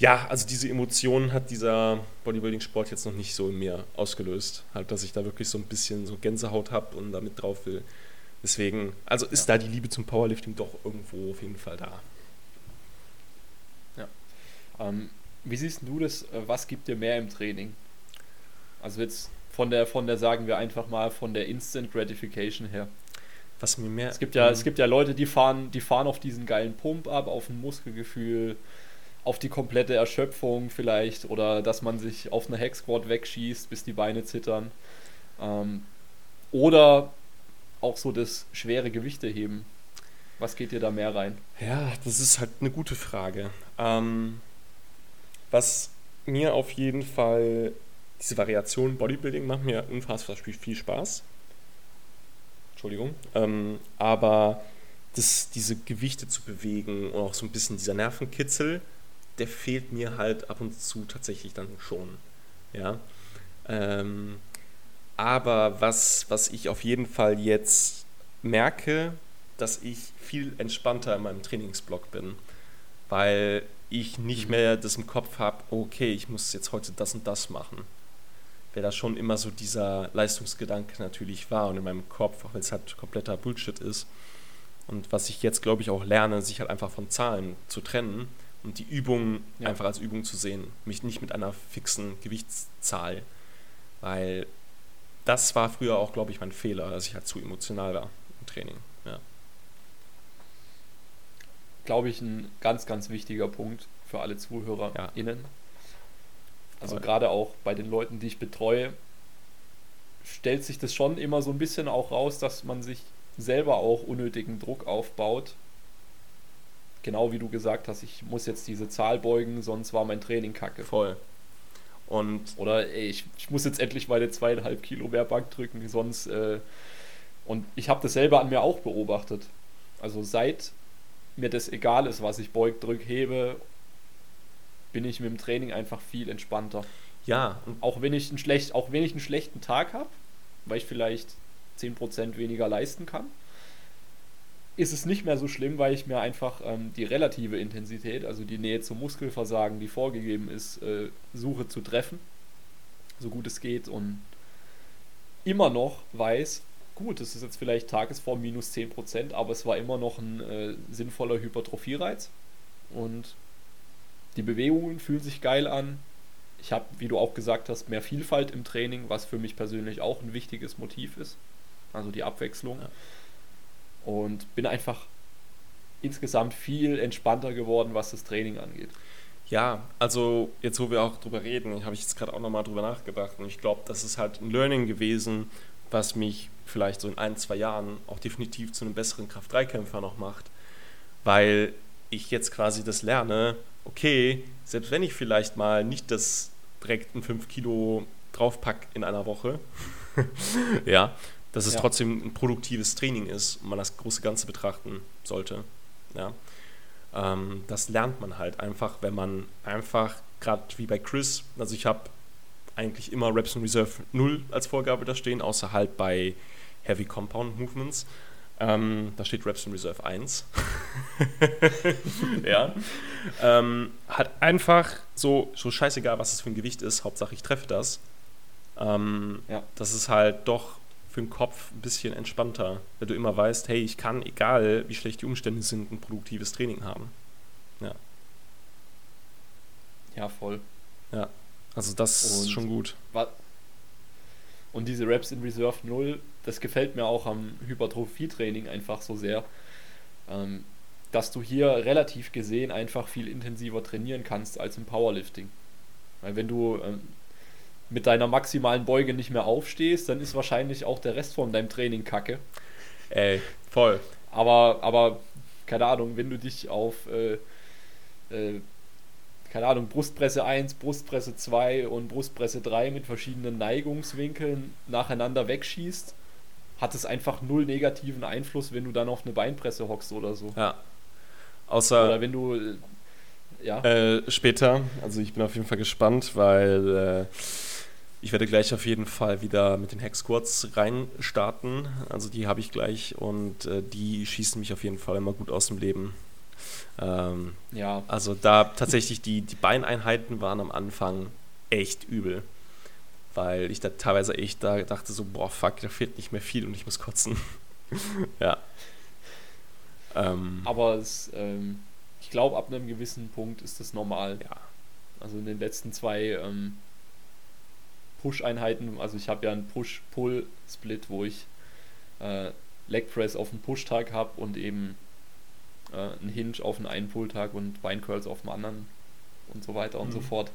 ja, also diese Emotionen hat dieser Bodybuilding-Sport jetzt noch nicht so in mir ausgelöst. Halt, dass ich da wirklich so ein bisschen so Gänsehaut habe und damit drauf will. Deswegen, also ist ja. da die Liebe zum Powerlifting doch irgendwo auf jeden Fall da. Ja. Ähm, wie siehst du das? Äh, was gibt dir mehr im Training? Also jetzt von der, von der, sagen wir einfach mal, von der Instant Gratification her. Was mir mehr. Es gibt ja, es gibt ja Leute, die fahren, die fahren auf diesen geilen Pump ab, auf ein Muskelgefühl, auf die komplette Erschöpfung vielleicht oder dass man sich auf eine Hexquad wegschießt, bis die Beine zittern. Ähm, oder auch so das schwere Gewichte heben. Was geht dir da mehr rein? Ja, das ist halt eine gute Frage. Ähm, was mir auf jeden Fall, diese Variation Bodybuilding macht mir unfassbar viel Spaß. Entschuldigung. Ähm, aber das, diese Gewichte zu bewegen und auch so ein bisschen dieser Nervenkitzel, der fehlt mir halt ab und zu tatsächlich dann schon. Ja. Ähm, aber was, was ich auf jeden Fall jetzt merke, dass ich viel entspannter in meinem Trainingsblock bin, weil ich nicht mhm. mehr das im Kopf habe, okay, ich muss jetzt heute das und das machen. Wer da schon immer so dieser Leistungsgedanke natürlich war und in meinem Kopf, auch wenn es halt kompletter Bullshit ist. Und was ich jetzt, glaube ich, auch lerne, sich halt einfach von Zahlen zu trennen und die Übungen ja. einfach als Übung zu sehen. Mich nicht mit einer fixen Gewichtszahl. Weil das war früher auch, glaube ich, mein Fehler, dass ich halt zu emotional war im Training. Ja. Glaube ich, ein ganz, ganz wichtiger Punkt für alle ZuhörerInnen. Ja. Also gerade auch bei den Leuten, die ich betreue, stellt sich das schon immer so ein bisschen auch raus, dass man sich selber auch unnötigen Druck aufbaut. Genau wie du gesagt hast, ich muss jetzt diese Zahl beugen, sonst war mein Training kacke. Voll. Und Oder ey, ich, ich muss jetzt endlich meine zweieinhalb Kilo mehr Bank drücken, sonst. Äh, und ich habe das selber an mir auch beobachtet. Also seit mir das egal ist, was ich beug, drück, hebe, bin ich mit dem Training einfach viel entspannter. Ja. Auch wenn ich einen, schlecht, auch wenn ich einen schlechten Tag habe, weil ich vielleicht 10% weniger leisten kann, ist es nicht mehr so schlimm, weil ich mir einfach ähm, die relative Intensität, also die Nähe zum Muskelversagen, die vorgegeben ist, äh, suche zu treffen, so gut es geht und immer noch weiß, gut, es ist jetzt vielleicht Tagesform minus 10%, aber es war immer noch ein äh, sinnvoller Hypertrophiereiz und die Bewegungen fühlen sich geil an. Ich habe, wie du auch gesagt hast, mehr Vielfalt im Training, was für mich persönlich auch ein wichtiges Motiv ist. Also die Abwechslung. Ja und bin einfach insgesamt viel entspannter geworden, was das Training angeht. Ja, also jetzt, wo wir auch drüber reden, habe ich jetzt gerade auch nochmal drüber nachgedacht und ich glaube, das ist halt ein Learning gewesen, was mich vielleicht so in ein, zwei Jahren auch definitiv zu einem besseren Kraft-3-Kämpfer noch macht, weil ich jetzt quasi das lerne, okay, selbst wenn ich vielleicht mal nicht das direkt ein 5 Kilo draufpack in einer Woche, ja, dass es ja. trotzdem ein produktives Training ist und man das große Ganze betrachten sollte. Ja. Ähm, das lernt man halt einfach, wenn man einfach, gerade wie bei Chris, also ich habe eigentlich immer Reps in Reserve 0 als Vorgabe da stehen, außer halt bei Heavy Compound Movements. Ähm, da steht Reps in Reserve 1. ja. Ähm, hat einfach so, so scheißegal, was es für ein Gewicht ist, Hauptsache ich treffe das. Ähm, ja. Das ist halt doch für den Kopf ein bisschen entspannter, wenn du immer weißt, hey, ich kann, egal wie schlecht die Umstände sind, ein produktives Training haben. Ja. Ja, voll. Ja, also das und ist schon gut. Und diese Reps in Reserve 0, das gefällt mir auch am Hypertrophie-Training einfach so sehr, ähm, dass du hier relativ gesehen einfach viel intensiver trainieren kannst als im Powerlifting. Weil wenn du ähm, mit deiner maximalen Beuge nicht mehr aufstehst, dann ist wahrscheinlich auch der Rest von deinem Training kacke. Ey, voll. Aber, aber keine Ahnung, wenn du dich auf, äh, äh, keine Ahnung, Brustpresse 1, Brustpresse 2 und Brustpresse 3 mit verschiedenen Neigungswinkeln nacheinander wegschießt, hat es einfach null negativen Einfluss, wenn du dann auf eine Beinpresse hockst oder so. Ja. Außer. Oder wenn du. Ja. Äh, später, also ich bin auf jeden Fall gespannt, weil. Äh, ich werde gleich auf jeden Fall wieder mit den Hex-Squads reinstarten. Also die habe ich gleich und äh, die schießen mich auf jeden Fall immer gut aus dem Leben. Ähm, ja. Also da tatsächlich die, die Beineinheiten waren am Anfang echt übel. Weil ich da teilweise echt da dachte so, boah, fuck, da fehlt nicht mehr viel und ich muss kotzen. ja. Ähm, Aber es, ähm, ich glaube, ab einem gewissen Punkt ist das normal. Ja. Also in den letzten zwei ähm, Push-Einheiten. Also ich habe ja einen Push-Pull-Split, wo ich äh, Leg Press auf dem Push-Tag habe und eben äh, einen Hinge auf einen einen Pull-Tag und Beincurls auf dem anderen und so weiter und Mhm. so fort.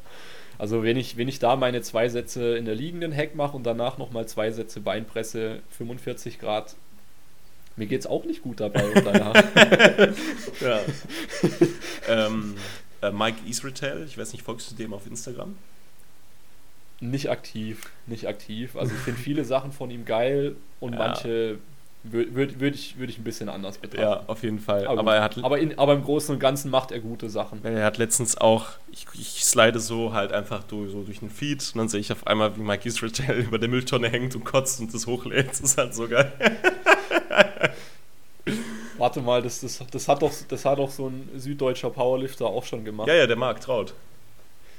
Also wenn ich, wenn ich da meine zwei Sätze in der liegenden Heck mache und danach nochmal zwei Sätze Beinpresse 45 Grad, mir geht es auch nicht gut dabei. Und danach. Ja. ähm, äh, Mike Israel, ich weiß nicht, folgst du dem auf Instagram? nicht aktiv, nicht aktiv. Also ich finde viele Sachen von ihm geil und Ja. manche würde würd, würd ich, würd ich ein bisschen anders betrachten. Ja, auf jeden Fall. Aber, Aber, er hat aber, in, aber im Großen und Ganzen macht er gute Sachen. Er hat letztens auch, ich, ich slide so halt einfach durch, so durch den Feed und dann sehe ich auf einmal, wie Mike Israel über der Mülltonne hängt und kotzt und das hochlädt. Das ist halt so geil. Warte mal, das, das, das, hat doch, das hat doch so ein süddeutscher Powerlifter auch schon gemacht. Ja, ja, der Marc Traut.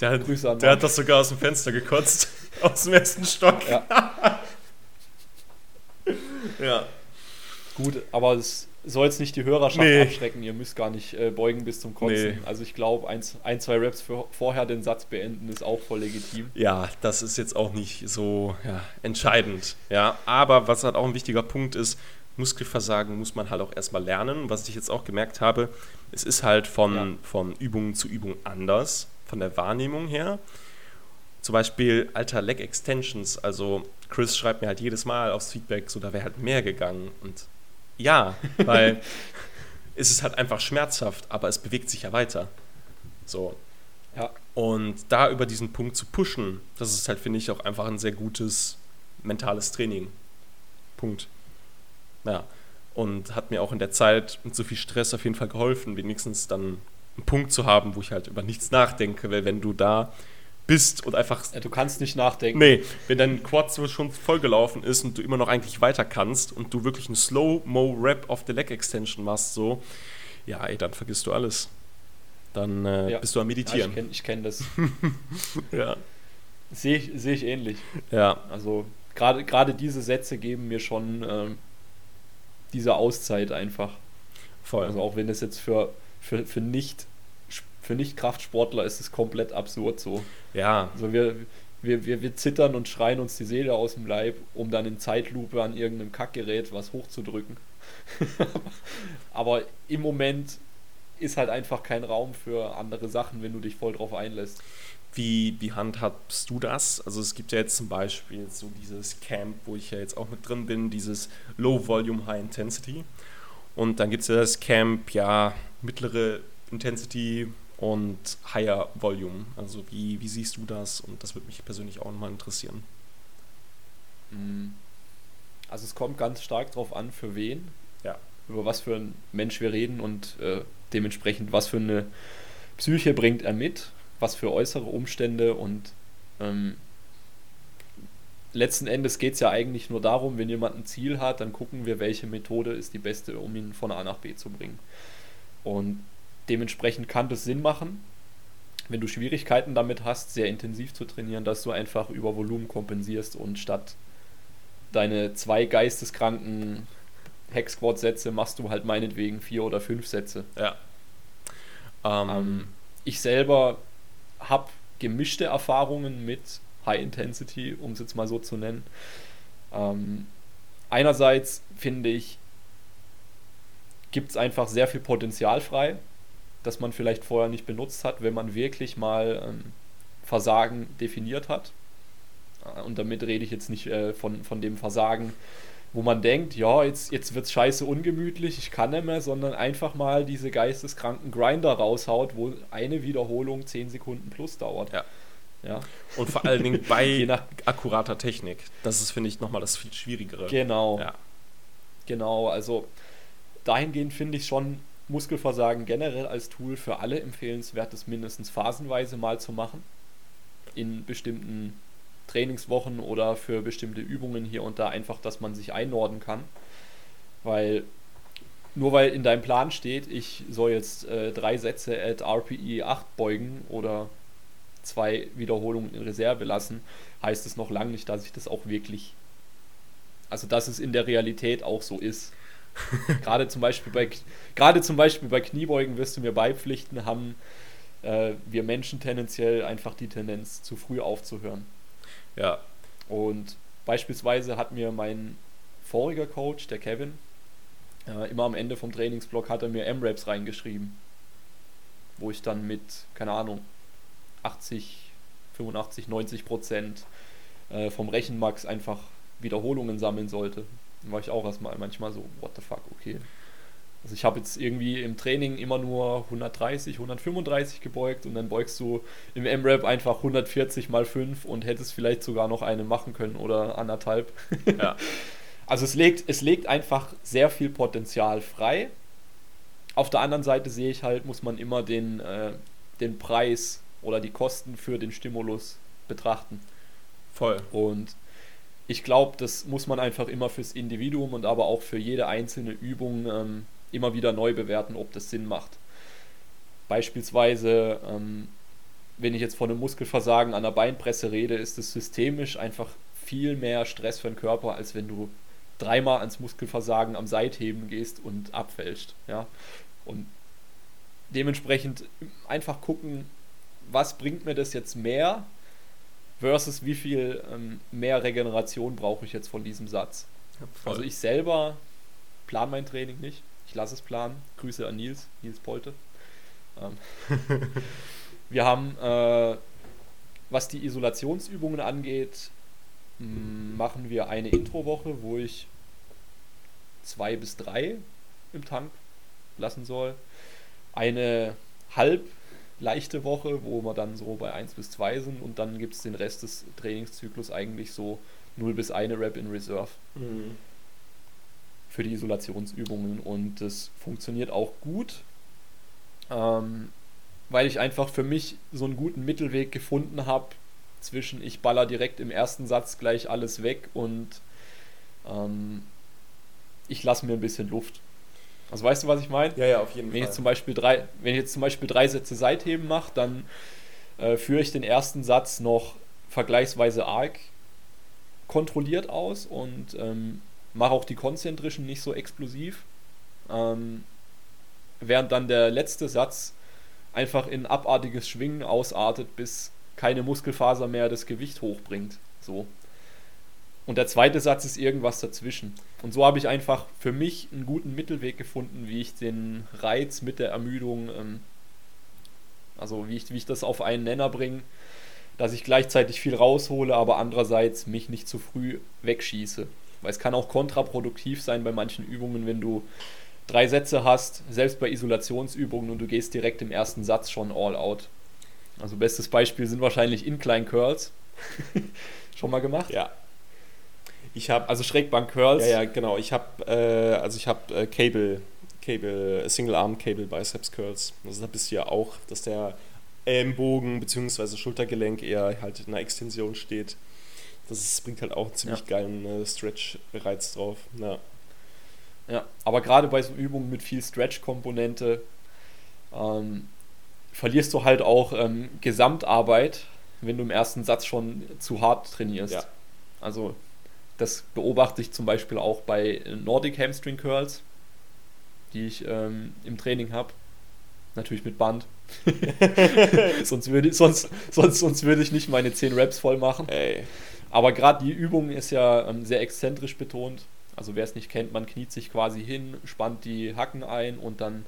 Der, hat, Grüße an der Marc. hat das sogar aus dem Fenster gekotzt. Aus dem ersten Stock. Ja. Ja. Gut, aber es soll jetzt nicht die Hörerschaft Nee. abschrecken. Ihr müsst gar nicht äh, beugen bis zum Kotzen. Nee. Also ich glaube, ein, ein, zwei Raps für, vorher den Satz beenden ist auch voll legitim. Ja, das ist jetzt auch nicht so ja, entscheidend. Ja, aber was halt auch ein wichtiger Punkt ist, Muskelversagen muss man halt auch erstmal lernen. Was ich jetzt auch gemerkt habe, es ist halt von, Ja. von Übung zu Übung anders, von der Wahrnehmung her. Zum Beispiel alter Leg Extensions. Also Chris schreibt mir halt jedes Mal aufs Feedback, so da wäre halt mehr gegangen. Und ja, weil es ist halt einfach schmerzhaft, aber es bewegt sich ja weiter. So. Ja. Und da über diesen Punkt zu pushen, das ist halt, finde ich, auch einfach ein sehr gutes mentales Training. Punkt. Ja. Und hat mir auch in der Zeit mit so viel Stress auf jeden Fall geholfen, wenigstens dann einen Punkt zu haben, wo ich halt über nichts nachdenke, weil wenn du da bist und einfach Ja, du kannst nicht nachdenken. Nee, wenn dein Quad so schon vollgelaufen ist und du immer noch eigentlich weiter kannst und du wirklich einen Slow-Mo-Rap auf der Leg Extension machst, so, ja, ey, dann vergisst du alles. Dann äh, Ja. bist du am Ja, ich Meditieren. kenne ich kenn das. Ja, Sehe ich, seh ich ähnlich. ja, Also gerade diese Sätze geben mir schon ähm, diese Auszeit einfach. voll. Also auch wenn es jetzt für, für, für nicht für Nicht-Kraftsportler ist es komplett absurd so. ja, Also wir, wir, wir, wir zittern und schreien uns die Seele aus dem Leib, um dann in Zeitlupe an irgendeinem Kackgerät was hochzudrücken. Aber im Moment ist halt einfach kein Raum für andere Sachen, wenn du dich voll drauf einlässt. Wie, wie handhabst du das? Also es gibt ja jetzt zum Beispiel so dieses Camp, wo ich ja jetzt auch mit drin bin, dieses Low Volume High Intensity. Und dann gibt es ja das Camp, ja, mittlere Intensity und Higher Volume. Also wie, wie siehst du das? Und das würde mich persönlich auch nochmal interessieren. Mm. Also es kommt ganz stark drauf an, für wen, Ja. über was für ein Mensch wir reden und äh, dementsprechend, was für eine Psyche bringt er mit, was für äußere Umstände und ähm, letzten Endes geht es ja eigentlich nur darum, wenn jemand ein Ziel hat, dann gucken wir, welche Methode ist die beste, um ihn von A nach B zu bringen. Und dementsprechend kann das Sinn machen, wenn du Schwierigkeiten damit hast, sehr intensiv zu trainieren, dass du einfach über Volumen kompensierst und statt deine zwei geisteskranken Hex-Squat-Sätze machst du halt meinetwegen vier oder fünf Sätze. Ja. Ähm, Ähm, ich selber habe gemischte Erfahrungen mit High Intensity, um es jetzt mal so zu nennen. Ähm, einerseits finde ich, gibt es einfach sehr viel Potenzial frei, das man vielleicht vorher nicht benutzt hat, wenn man wirklich mal ähm, Versagen definiert hat. Äh, Und damit rede ich jetzt nicht äh, von, von dem Versagen, wo man denkt, ja, jetzt, jetzt wird es scheiße ungemütlich, ich kann nicht mehr, sondern einfach mal diese geisteskranken Grinder raushaut, wo eine Wiederholung 10 Sekunden plus dauert. Ja. Ja, und vor allen Dingen bei je nach, akkurater Technik. Das ist, finde ich, nochmal das viel Schwierigere. genau, Ja. genau, also dahingehend finde ich schon Muskelversagen generell als Tool für alle empfehlenswert, das mindestens phasenweise mal zu machen. In bestimmten Trainingswochen oder für bestimmte Übungen hier und da einfach, dass man sich einordnen kann. Weil nur weil in deinem Plan steht, ich soll jetzt äh, drei Sätze at RPE 8 beugen oder zwei Wiederholungen in Reserve lassen, heißt es noch lange nicht, dass ich das auch wirklich, also dass es in der Realität auch so ist. gerade zum Beispiel bei gerade zum Beispiel bei Kniebeugen wirst du mir beipflichten, haben äh, wir Menschen tendenziell einfach die Tendenz, zu früh aufzuhören. Ja. Und beispielsweise hat mir mein voriger Coach, der Kevin, äh, immer am Ende vom Trainingsblock hat er mir M-Raps reingeschrieben. Wo ich dann mit, keine Ahnung, 80, 85, 90 Prozent äh, vom Rechenmax einfach Wiederholungen sammeln sollte. Dann war ich auch erstmal manchmal so, what the fuck, okay. Also ich habe jetzt irgendwie im Training immer nur 130, 135 gebeugt und dann beugst du im M-Rap einfach 140 mal 5 und hättest vielleicht sogar noch eine machen können oder anderthalb. Ja. also es legt, es legt einfach sehr viel Potenzial frei. Auf der anderen Seite sehe ich halt, muss man immer den, äh, den Preis oder die Kosten für den Stimulus betrachten. Voll. Und ich glaube, das muss man einfach immer fürs Individuum und aber auch für jede einzelne Übung ähm, immer wieder neu bewerten, ob das Sinn macht. Beispielsweise, ähm, wenn ich jetzt von einem Muskelversagen an der Beinpresse rede, ist es systemisch einfach viel mehr Stress für den Körper, als wenn du dreimal ans Muskelversagen am Seitheben gehst und abfälscht. Ja? Und dementsprechend einfach gucken, was bringt mir das jetzt mehr versus wie viel ähm, mehr Regeneration brauche ich jetzt von diesem Satz. Ja, also ich selber plane mein Training nicht. Ich lasse es planen. Grüße an Nils, Nils Polte. Ähm, wir haben, äh, was die Isolationsübungen angeht, machen wir eine Introwoche, wo ich zwei bis drei im Tank lassen soll. Eine halb leichte Woche, wo wir dann so bei 1 bis 2 sind und dann gibt es den Rest des Trainingszyklus eigentlich so 0 bis 1 Rep in Reserve. Mhm für die Isolationsübungen und das funktioniert auch gut, ähm, weil ich einfach für mich so einen guten Mittelweg gefunden habe zwischen ich baller direkt im ersten Satz gleich alles weg und ähm, ich lasse mir ein bisschen Luft. Also weißt du, was ich meine? Ja, ja, auf jeden wenn Fall. Ich zum Beispiel drei, wenn ich jetzt zum Beispiel drei Sätze Seitheben mache, dann äh, führe ich den ersten Satz noch vergleichsweise arg kontrolliert aus und ähm, mache auch die konzentrischen nicht so explosiv. Ähm, während dann der letzte Satz einfach in abartiges Schwingen ausartet, bis keine Muskelfaser mehr das Gewicht hochbringt. So. Und der zweite Satz ist irgendwas dazwischen. Und so habe ich einfach für mich einen guten Mittelweg gefunden, wie ich den Reiz mit der Ermüdung, ähm, also wie ich, wie ich das auf einen Nenner bringe, dass ich gleichzeitig viel raushole, aber andererseits mich nicht zu früh wegschieße. Weil es kann auch kontraproduktiv sein bei manchen Übungen, wenn du drei Sätze hast, selbst bei Isolationsübungen und du gehst direkt im ersten Satz schon all out. Also bestes Beispiel sind wahrscheinlich Incline Curls. schon mal gemacht? Ja. Ich habe also Schrägbank Curls. Ja, ja, genau. Ich habe äh, also ich habe äh, Cable Cable Single Arm Cable Biceps Curls. Also da bist du ja auch, dass der Ellenbogen bzw. Schultergelenk eher halt in einer Extension steht das ist, bringt halt auch einen ziemlich ja. geilen äh, Stretch-Reiz drauf. Ja. ja, aber gerade bei so Übungen mit viel Stretch-Komponente ähm, verlierst du halt auch ähm, Gesamtarbeit, wenn du im ersten Satz schon zu hart trainierst. Ja. Also das beobachte ich zum Beispiel auch bei Nordic Hamstring Curls, die ich ähm, im Training habe. Natürlich mit Band. sonst, würde, sonst, sonst, sonst würde ich nicht meine 10 Reps voll machen. Ey. Aber gerade die Übung ist ja ähm, sehr exzentrisch betont. Also wer es nicht kennt, man kniet sich quasi hin, spannt die Hacken ein und dann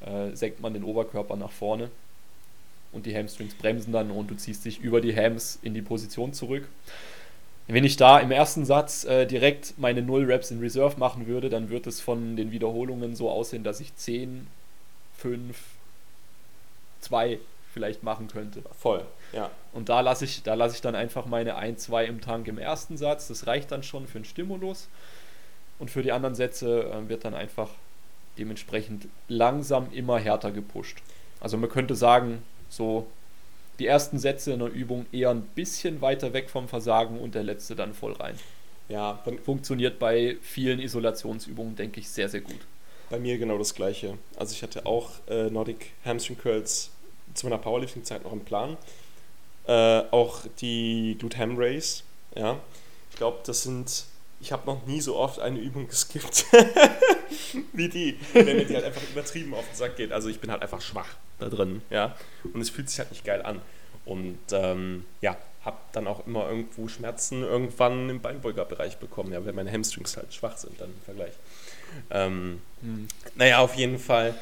äh, senkt man den Oberkörper nach vorne. Und die Hamstrings bremsen dann und du ziehst dich über die Hams in die Position zurück. Wenn ich da im ersten Satz äh, direkt meine 0 Reps in Reserve machen würde, dann wird es von den Wiederholungen so aussehen, dass ich 10, 5, 2 vielleicht machen könnte. Voll, ja. Und da lasse ich, da ich dann einfach meine 1, 2 im Tank im ersten Satz. Das reicht dann schon für einen Stimulus. Und für die anderen Sätze äh, wird dann einfach dementsprechend langsam immer härter gepusht. Also man könnte sagen, so die ersten Sätze in der Übung eher ein bisschen weiter weg vom Versagen und der letzte dann voll rein. Ja, funktioniert bei vielen Isolationsübungen, denke ich, sehr, sehr gut. Bei mir genau das gleiche. Also ich hatte auch äh, Nordic Hamstring Curls zu meiner Powerlifting-Zeit noch im Plan. Äh, auch die Glute Ham Race. Ja. Ich glaube, das sind. Ich habe noch nie so oft eine Übung geskippt wie die, wenn mir die halt einfach übertrieben auf den Sack geht. Also ich bin halt einfach schwach da drin, ja. Und es fühlt sich halt nicht geil an. Und ähm, ja, habe dann auch immer irgendwo Schmerzen irgendwann im Beinbeugerbereich bekommen, ja, wenn meine Hamstrings halt schwach sind dann im Vergleich. Ähm, mhm. Naja, auf jeden Fall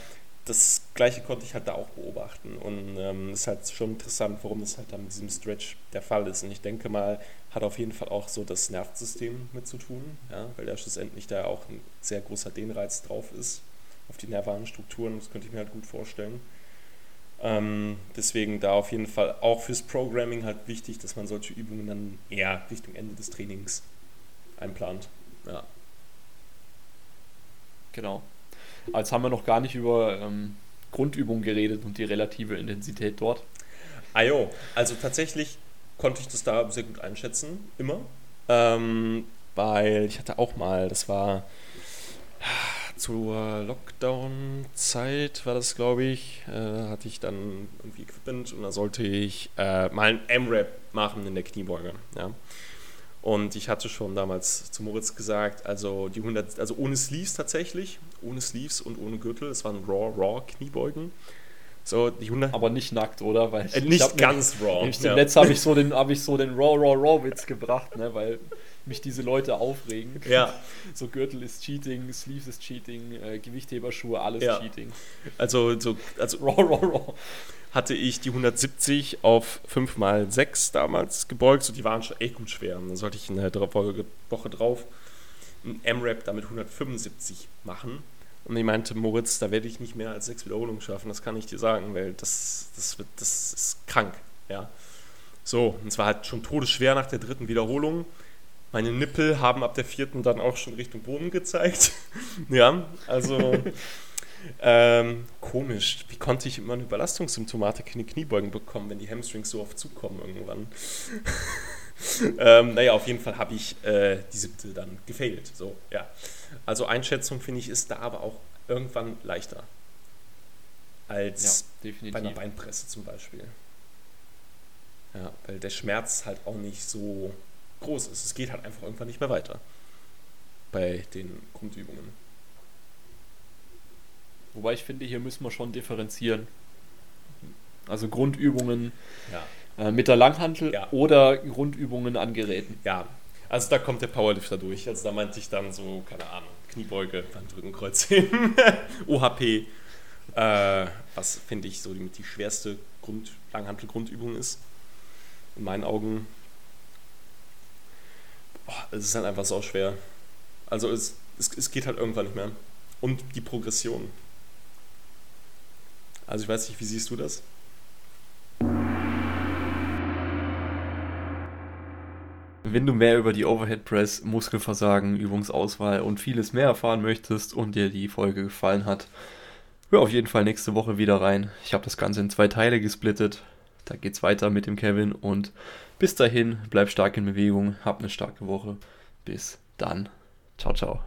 das gleiche konnte ich halt da auch beobachten. Und es ähm, ist halt schon interessant, warum das halt dann mit diesem Stretch der Fall ist. Und ich denke mal, hat auf jeden Fall auch so das Nervensystem mit zu tun, ja, weil da schlussendlich da auch ein sehr großer Dehnreiz drauf ist auf die nervalen Strukturen. Das könnte ich mir halt gut vorstellen. Ähm, deswegen da auf jeden Fall auch fürs Programming halt wichtig, dass man solche Übungen dann eher Richtung Ende des Trainings einplant. Ja. Genau. Als haben wir noch gar nicht über ähm, Grundübungen geredet und die relative Intensität dort. Ah jo, also tatsächlich konnte ich das da sehr gut einschätzen, immer. Ähm, weil ich hatte auch mal, das war zur Lockdown-Zeit, war das glaube ich, äh, hatte ich dann irgendwie Equipment und da sollte ich äh, mal ein M-Rap machen in der Kniebeuge. Ja. Und ich hatte schon damals zu Moritz gesagt, also die 100, also ohne Sleeves tatsächlich, ohne Sleeves und ohne Gürtel, es waren Raw, Raw Kniebeugen. So, die 100 Aber nicht nackt, oder? Weil äh, nicht ganz ne, Raw. Im ja. Netz habe ich so den, hab ich so den Raw, Raw, Raw Witz gebracht, ne, weil mich diese Leute aufregen. Ja. So Gürtel ist Cheating, Sleeves ist Cheating, äh, Gewichtheberschuhe, alles ja. Cheating. Also, so, also Raw, Raw, Raw hatte ich die 170 auf 5x6 damals gebeugt. So, die waren schon echt gut schwer. Und dann sollte ich in der Woche drauf ein M-Rap damit 175 machen. Und ich meinte, Moritz, da werde ich nicht mehr als sechs Wiederholungen schaffen, das kann ich dir sagen, weil das, das, wird, das ist krank. Ja. So, und es war halt schon todesschwer nach der dritten Wiederholung. Meine Nippel haben ab der vierten dann auch schon Richtung Boden gezeigt. ja, also Ähm, komisch. Wie konnte ich immer eine Überlastungssymptomatik in die Kniebeugen bekommen, wenn die Hamstrings so oft zukommen irgendwann? ähm, naja, auf jeden Fall habe ich äh, die siebte dann gefailt. So, ja. Also Einschätzung, finde ich, ist da aber auch irgendwann leichter als ja, bei einer Beinpresse zum Beispiel. Ja, weil der Schmerz halt auch nicht so groß ist. Es geht halt einfach irgendwann nicht mehr weiter bei den Grundübungen. Wobei ich finde, hier müssen wir schon differenzieren. Also Grundübungen ja. äh, mit der Langhantel ja. oder Grundübungen an Geräten. Ja, also da kommt der Powerlifter durch. Also da meinte ich dann so, keine Ahnung, Kniebeuge, Bankdrücken, Kreuzheben, OHP, äh, was finde ich so die, die schwerste Grund, Langhantel-Grundübung ist. In meinen Augen. Boah, es ist halt einfach so schwer. Also es, es, es geht halt irgendwann nicht mehr. Und die Progression. Also ich weiß nicht, wie siehst du das? Wenn du mehr über die Overhead Press, Muskelversagen, Übungsauswahl und vieles mehr erfahren möchtest und dir die Folge gefallen hat, hör auf jeden Fall nächste Woche wieder rein. Ich habe das Ganze in zwei Teile gesplittet. Da geht's weiter mit dem Kevin und bis dahin, bleib stark in Bewegung, hab eine starke Woche. Bis dann. Ciao, ciao.